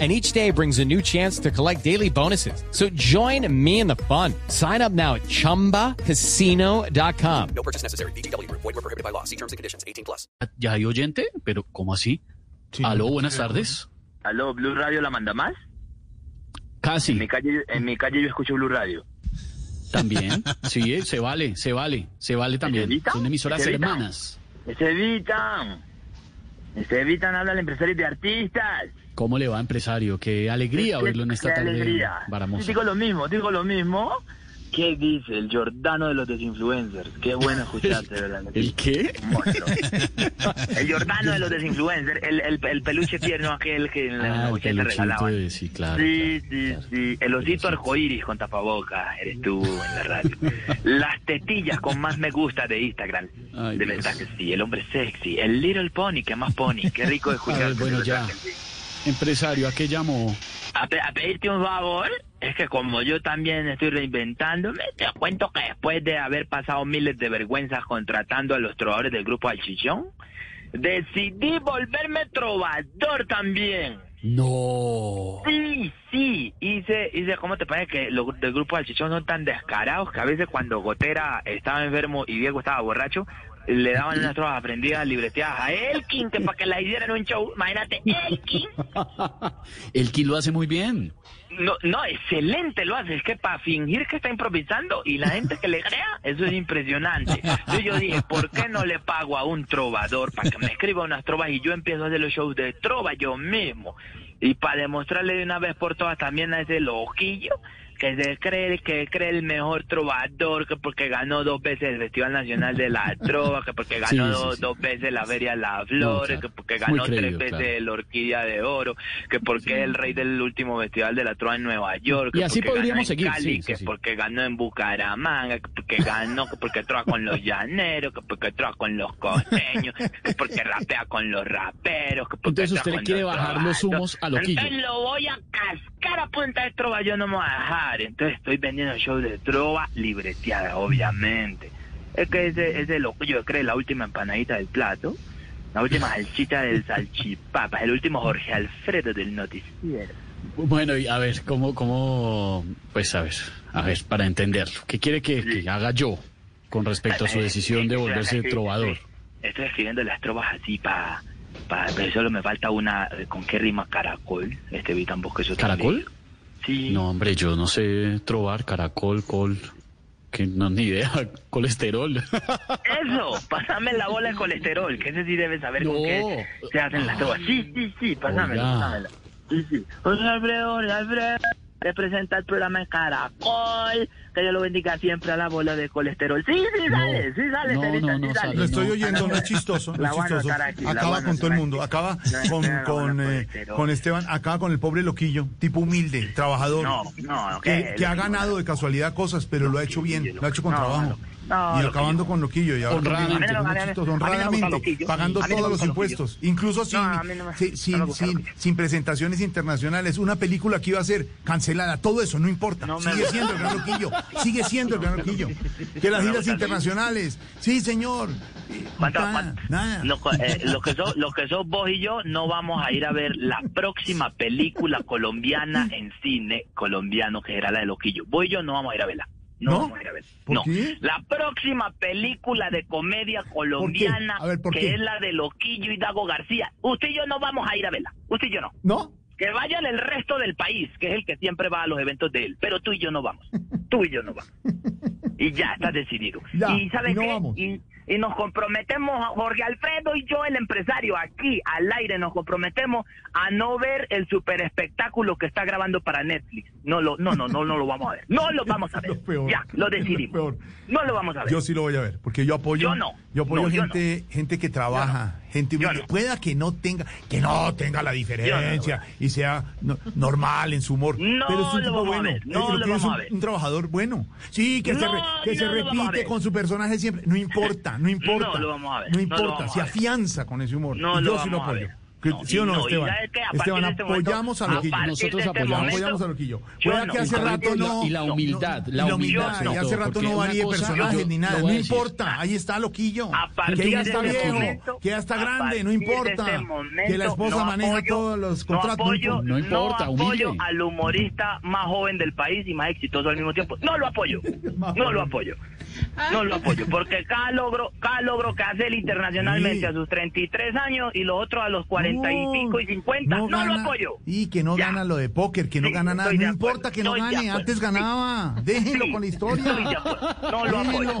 And each day brings a new chance to collect daily bonuses. So join me in the fun. Sign up now at chumbacasino.com. No purchase necessary. BGW. Void were prohibited by law. See terms and conditions. 18 plus. ¿Ya hay oyente? ¿Pero cómo así? Aló, buenas tardes. Aló, Blue Radio la manda más. Casi, En mi calle, en mi calle yo escucho Blue Radio. también. Sí, se vale, se vale, se vale también. Son emisoras ¿Evita? hermanas. Se evitan. Se evitan habla de empresarios de artistas. ¿Cómo le va, empresario? Qué alegría oírlo en esta qué tarde. alegría. Baramosa. Digo lo mismo, digo lo mismo. ¿Qué dice el Jordano de los desinfluencers? Qué bueno escucharte, ¿verdad? ¿El qué? Monstruo. El Jordano de los desinfluencers, el, el, el peluche tierno aquel que en Ah, los el 80 peluchito regalaban. de- sí, claro. Sí, claro, sí, claro. sí. El osito arcoíris con tapabocas, eres tú en la radio. Las tetillas con más me gusta de Instagram. Ay, de Dios. verdad que sí, el hombre sexy. El little pony, que más pony. Qué rico A escuchar. ver, bueno, ya. Empresario, ¿a qué llamó? A, pe- a pedirte un favor, es que como yo también estoy reinventándome, te cuento que después de haber pasado miles de vergüenzas contratando a los trovadores del grupo Alchichón, decidí volverme trovador también. No. Sí, sí, hice, hice, ¿cómo te parece que los del grupo del Chichón son tan descarados que a veces cuando Gotera estaba enfermo y Diego estaba borracho, le daban unas trovas aprendidas, libreteadas a Elkin, que para que la hicieran un show, imagínate, Elkin. El Ki lo hace muy bien. No, no, excelente lo hace, es que para fingir que está improvisando y la gente que le crea, eso es impresionante. Entonces yo dije, ¿por qué no le pago a un trovador para que me escriba unas trovas y yo empiezo a hacer los shows de trova yo mismo? Y para demostrarle de una vez por todas también a ese loquillo que se cree que cree el mejor trovador, que porque ganó dos veces el Festival Nacional de la Trova, que porque ganó Sí, sí, dos, sí. dos veces la Feria de las Flores, claro. que porque ganó tres veces claro. el Orquídea de Oro, que porque es el rey del último festival de la trova en Nueva York, que Y así porque podríamos ganó en seguir, Cali, sí, sí, que porque ganó en Bucaramanga, que porque ganó, que porque trova con los llaneros, que porque trova con los costeños, que porque rapea con los raperos, que porque Entonces usted le quiere los bajar los humos a Loquillo. Entonces lo voy a cascar a punta de trova, yo no me voy a dejar. Entonces estoy vendiendo show de trova libreteada, obviamente. Es que ese, ese loquillo cree la última empanadita del plato. La última salchicha del salchipapa, el último Jorge Alfredo del noticiero. Bueno, y a ver, ¿cómo, cómo, pues a ver, a ver, para entenderlo, ¿qué quiere que, que haga yo con respecto a su decisión de volverse trovador? Estoy escribiendo las trovas así para... Pa, pero solo me falta una eh, con qué rima caracol. Este vi tampoco eso ¿Caracol? también. Sí. No, hombre, yo no sé trobar, caracol, col, que no, ni idea, colesterol. Eso, pásame la bola de colesterol, que ese sí debe saber con No. qué se hacen las trovas. Sí, sí, sí, pásamela, Oiga. pásamela. Sí, sí. Jorge Alfredo, Jorge Alfredo, representa el programa de Caracol, que Dios lo bendiga siempre a la bola de colesterol. Sí, sí sale, sí sale, No, Telita, no, sí no sale. sale. Lo estoy No, oyendo, no es chistoso, no es chistoso. Acaba con todo el mundo, aquí. acaba No, con, no, con, no, eh, con Esteban, acaba con el pobre loquillo, tipo humilde, trabajador, No, no, que, que ha ganado de casualidad cosas, pero lo ha hecho bien, lo ha hecho con No, trabajo. No, y acabando Loquillo. con loquillo, y ahora Honradamente. no- honradamente, Loquillo. pagando todos los Loquillo. impuestos, incluso sin, No, sin, no sin, me gusta sin- Loquillo. sin presentaciones internacionales, una película que iba a ser cancelada, todo eso no importa, sigue siendo el gran loquillo, sigue siendo el gran loquillo. Que las giras internacionales, sí señor, ¿Cuánto- nada, cuánto- nada. Lo, eh, lo que sos, lo que sos vos y yo no vamos a ir a ver la próxima película colombiana en cine colombiano que era la de Loquillo. Vos y yo no vamos a ir a verla. No, ¿No? vamos a ir a verla. ¿Por no. qué? La próxima película de comedia colombiana A ver, ¿por que es la de Loquillo y Dago García. Usted y yo no vamos a ir a verla. Usted y yo no. ¿No? Que vayan el resto del país, que es el que siempre va a los eventos de él. Pero tú y yo no vamos. Tú y yo no vamos. Y ya está decidido. Ya, y ¿saben y no qué? vamos. Y, y nos comprometemos, Jorge Alfredo y yo, el empresario, aquí al aire, nos comprometemos a no ver el super espectáculo que está grabando para Netflix. No, lo, no, no, no, no lo vamos a ver. No lo vamos a ver. Lo peor, ya, lo decidimos. No lo vamos a ver. Yo sí lo voy a ver, porque yo apoyo, Yo no. yo apoyo No, yo gente, gente que trabaja, gente Yo humilde. no. Pueda que no tenga, que no tenga la diferencia y sea no- normal en su humor. Pero es un tipo bueno. lo que es un, trabajador bueno. Sí, que se, re- que repite con su personaje siempre. No importa, no importa. No lo vamos a ver, No no lo importa, se afianza con ese humor. No y lo yo sí lo apoyo. No, ¿Sí o no, Esteban? Esteban, este momento- apoyamos a Loquillo. Nosotros este apoyamos. a Loquillo. no. que hace rato no. y la humildad, la humildad, y hace rato no varíe personajes ni nada. No importa, ahí está Loquillo. Partir Que ya está este viejo, que ya está grande, no importa. este Que la esposa maneja todos los contratos. no importa, apoyo al humorista más joven del país y más exitoso al mismo tiempo. No lo apoyo. No lo apoyo. No lo apoyo. Porque cada logro, cada logro que hace él internacionalmente Sí. a sus 33 años y los otros a los 45 y 50, no, lo gana- apoyo. Y que no Ya. gana lo de póker, que no Sí, gana nada. No importa que no gane, antes Sí. ganaba. Déjenlo Sí, con la historia. No lo Déjenlo. apoyo.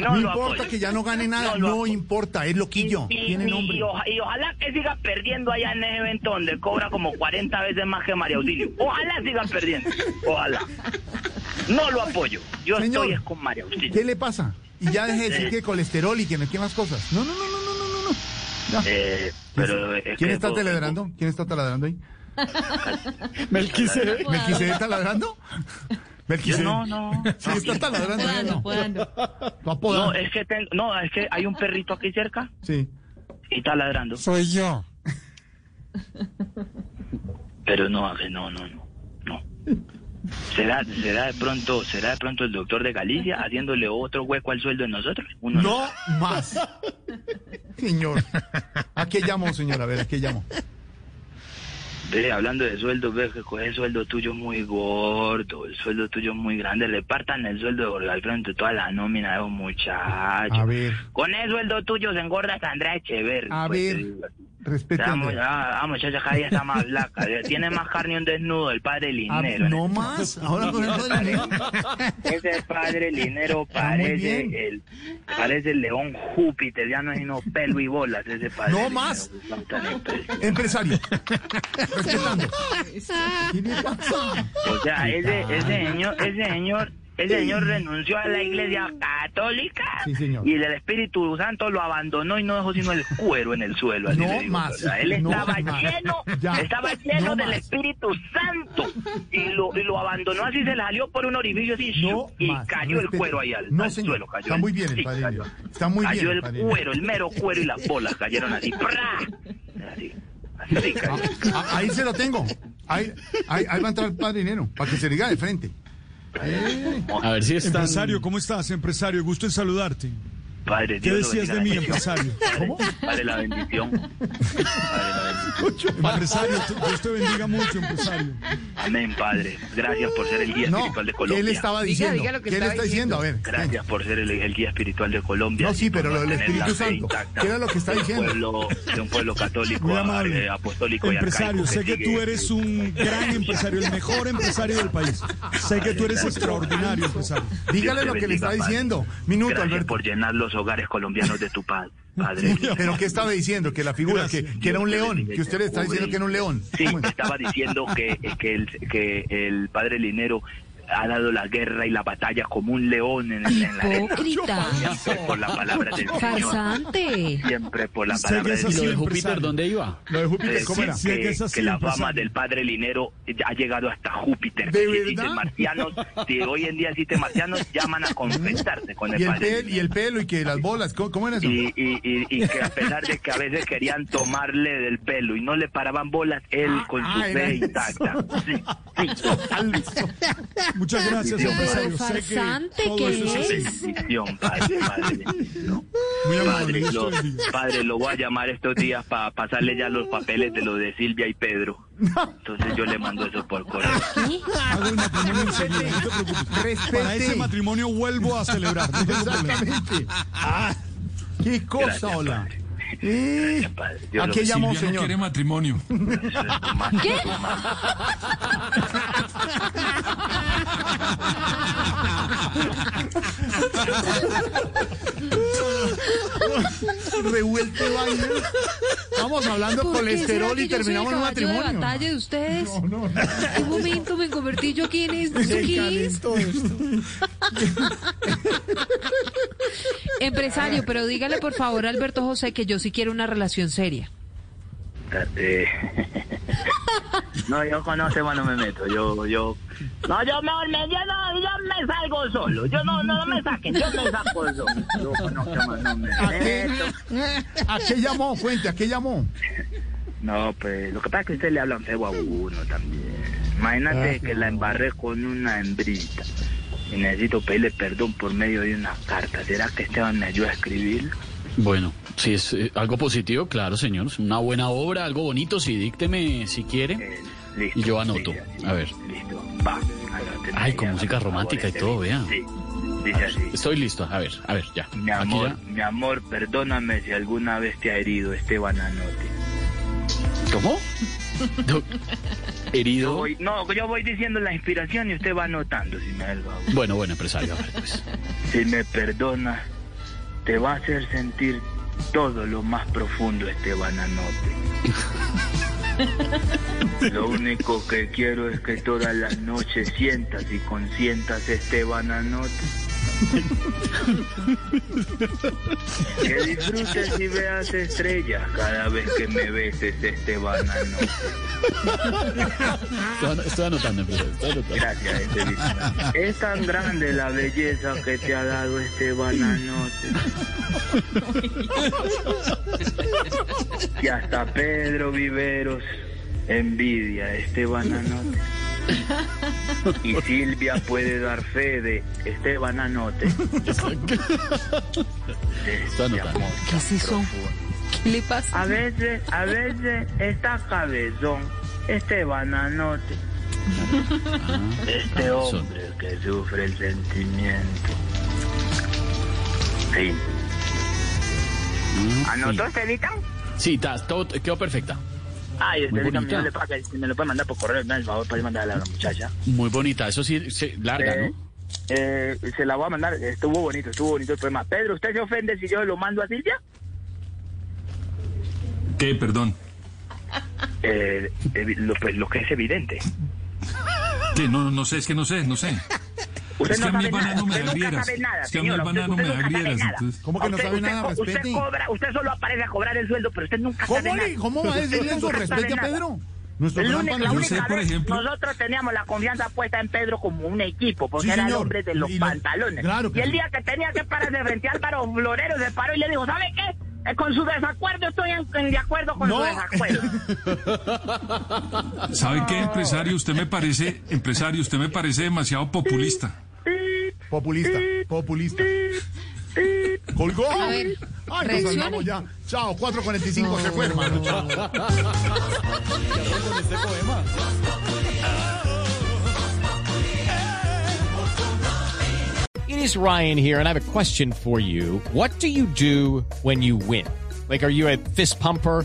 No, no lo importa apoyo. que ya no gane nada, No no, importa, es loquillo, Y, tiene y- nombre. y oja- y ojalá que siga perdiendo allá en ese evento donde cobra como 40 veces más que María Auxilio. Ojalá siga perdiendo. Ojalá. No lo apoyo. Yo Señor, estoy es con María Auxilio. ¿Qué le pasa? Y ya deje de decir que colesterol y que no, ¿qué más cosas? No, no, no, no, no, no, no, no. Ya. Eh, pero es ¿Quién que- está teledrando? ¿Quién está taladrando ahí? ¿Melquisede taladrando? Yo Melquisede. no, no. Sí, está taladrando. ¿eh? No. podar. No, es que tengo, no, es que hay un perrito aquí cerca Sí. y está ladrando. Soy yo. Pero no, a ver, no, no, no. No. ¿Será, será de pronto, será de pronto el doctor de Galicia haciéndole otro hueco al sueldo de nosotros? Uno No más. Señor. ¿A qué llamo, señor? A ver, ¿a qué llamo? Ve, hablando de sueldo, ve que coge el sueldo tuyo muy gordo, el sueldo tuyo muy grande, repartan el sueldo de Jorge Alfredo entre toda la nómina de los muchachos. A ver. Con el sueldo tuyo se engorda Sandra Echeverri. A pues, ver. Respete. Vamos, ah, muchacha, cada día está más blanca. Tiene más carne un desnudo, el padre Ah, Linero. no más. Ahora con eso del dinero. Ese padre Linero parece el, parece el león Júpiter, ya no es sino pelo y bolas ese padre. No Linero, más. impresionantes. Empresario. Respetando. ¿Qué le pasa? O sea, ese, ese señor, ese señor, ese señor renunció a la iglesia católica Sí, señor. y el Espíritu Santo lo abandonó y no dejó sino el cuero en el suelo. así No digo, más, o sea, él no estaba más. lleno, estaba lleno no del más. Espíritu Santo y lo, y lo abandonó así, se le salió por un orificio así No y más. cayó el cuero ahí al, No, al suelo. Cayó Está el- muy bien el padre cayó. Está muy cayó bien el el padre cuero, el mero cuero y las bolas cayeron así. ¡pra! Así, así cayó. Ah, ahí se lo tengo. Ahí, ahí, ahí va a entrar el padre dinero, para que se diga de frente. A ver si están... Empresario, ¿cómo estás? Empresario, gusto en saludarte. Padre, ¿Qué Dios lo decías de mí, empresario? ¿Cómo? Padre, la bendición. Padre, la bendición. Empresario, Dios te bendiga mucho, empresario. Amén, Padre. Gracias por ser el guía No, espiritual de ¿qué Colombia. él estaba diciendo? diga lo que ¿Qué él está diciendo? A ver. Gracias por ser el, el guía espiritual de Colombia. No, sí, pero lo del Espíritu Santo. ¿Qué era lo que está diciendo? pueblo- de un pueblo católico, eh, apostólico y Empresario, sé que tú eres un gran empresario, el mejor empresario del país. Sé que tú eres extraordinario, empresario. Dígale lo que le está diciendo. Minuto, Alberto. por llenar los hogares colombianos de tu Padre. Pero ¿qué estaba diciendo? Que la figura, que, que era un león, que usted le está diciendo que era un león. Sí, estaba diciendo que, que, el, que el padre Linero ha dado la guerra y la batalla como un león en, en la arena. Hipócrita. Siempre por la palabra del Señor. Farsante. Siempre por la palabra del es ¿Y lo de Señor. Júpiter dónde iba? Lo de Júpiter, Eh, ¿cómo era? Sí, que que, que la fama del padre Linero ha llegado hasta Júpiter. ¿De si verdad? marcianos, si hoy en día existen marcianos, llaman a confesarse con el Y el, padre pel, y el pelo y que las bolas, ¿cómo, cómo era eso? y, y, y, y que a pesar de que a veces querían tomarle del pelo y no le paraban bolas, él con su ah, era fe intacta. Sí. Muchas gracias, empresario. Sé que farsante es padre, padre. bendito. Muy amable, Padre, Dios lo, padre, voy a llamar estos días para pasarle ya los papeles de lo de Silvia y Pedro. Entonces yo le mando eso por correo. ¿Qué? Hago el matrimonio enseguida, no te preocupes. Respete. Para ese matrimonio vuelvo a celebrar. No. Exactamente. Ah, qué cosa, Gracias, hola. padre. Eh, Gracias, padre. Dios ¿A qué llamó, señor? matrimonio. Eso es lo más, ¿Qué? Revuelto vaina. Estamos hablando de ¿Por colesterol y terminamos en caballo de matrimonio. batalla de ustedes? No, no, no. ¿En qué momento me convertí yo aquí en esto? Se ¿Qué es? Empresario, pero dígale por favor a Alberto José que yo sí quiero una relación seria. Eh, no, yo con ese no me meto. Yo, yo. No, yo mejor me, yo, no, yo me salgo solo. Yo no, no, no me saquen, yo me saco solo. Yo con ese man no me ¿A qué, meto. ¿A qué llamó? Cuente, ¿a qué llamó? No, pues lo que pasa es que usted le hablan feo a uno también. Imagínate que la embarré con una hembrita y necesito pedirle perdón por medio de una carta. ¿Será que Esteban me ayuda a escribirlo? Bueno, si es eh, algo positivo, claro, señor. Es Una buena obra, algo bonito, sí, dícteme si quiere. Eh, listo. Y yo anoto. Así. A ver. Listo. Va. Ay, con música romántica y todo, vea. Sí. Dice así. Estoy listo. A ver, a ver, ya. Mi Aquí amor, ya. mi amor, perdóname si alguna vez te ha herido Esteban Anote. ¿Cómo? Yo Herido. voy, no, yo voy diciendo la inspiración y usted va anotando si me da el favor. Bueno, bueno, empresario, a ver, pues. Si me perdonas, te va a hacer sentir todo lo más profundo, Esteban Anote. Lo único que quiero es que todas las noches sientas y consientas, Esteban Anote. Que disfrutes y veas estrellas cada vez que me beses, Esteban Anote. Estoy, estoy anotando. Estoy anotando. Gracias, Esteban. Es tan grande la belleza que te ha dado Esteban Anote. Y hasta Pedro Viveros envidia a Esteban Anote. Y Silvia puede dar fe de Esteban Anote. Este ¿Qué es eso? ¿Qué le pasa? A veces, a veces está cabezón Esteban Anote. Este cabezón. hombre que sufre el sentimiento. Fin. Mm, ¿Anotó. Estelita? Sí, ta- todo quedó perfecta. Ay, Muy Estelita, bonita. me, le paga, si me lo puede mandar por correo, me favor para mandarle a la muchacha. Muy bonita. Eso sí, se larga, Eh, ¿no? eh, se la voy a mandar, estuvo bonito, estuvo bonito el poema. Pedro, ¿usted se ofende si yo lo mando a Silvia? ¿Qué? Perdón. Eh, evi- lo, pues, lo que es evidente. ¿Qué? No, no sé, es que no sé, no sé. Usted Es no que a mí sabe el nada, banano me usted nunca sabe nada, Es que a mí el señora, usted- banano usted nunca sabe nada. ¿Cómo que no Usted- sabe usted nada? Usted cobra, usted solo aparece a cobrar el sueldo, pero usted nunca sabe ¿Cómo, nada. ¿Cómo va a decirle eso? Respete a. Pedro. Nuestro El único- la sé, única por ejemplo- nosotros teníamos la confianza puesta en Pedro como un equipo, porque Sí, era el señor. hombre de los Y pantalones. claro que y el día que tenía que pararse frente a Álvaro Florero, se paró y le dijo, ¿sabe qué? Eh, con su desacuerdo estoy en, en de acuerdo con No. su desacuerdo. ¿Sabe qué, empresario? Usted me parece, empresario, usted me parece demasiado populista. Populista, populista. Colgó. A ver, Ay, nos salvamos ya. Chao, 4.45 se fue, hermano. Chao. It is Ryan here, and I have a question for you. What do you do when you win? Like, are you a fist pumper?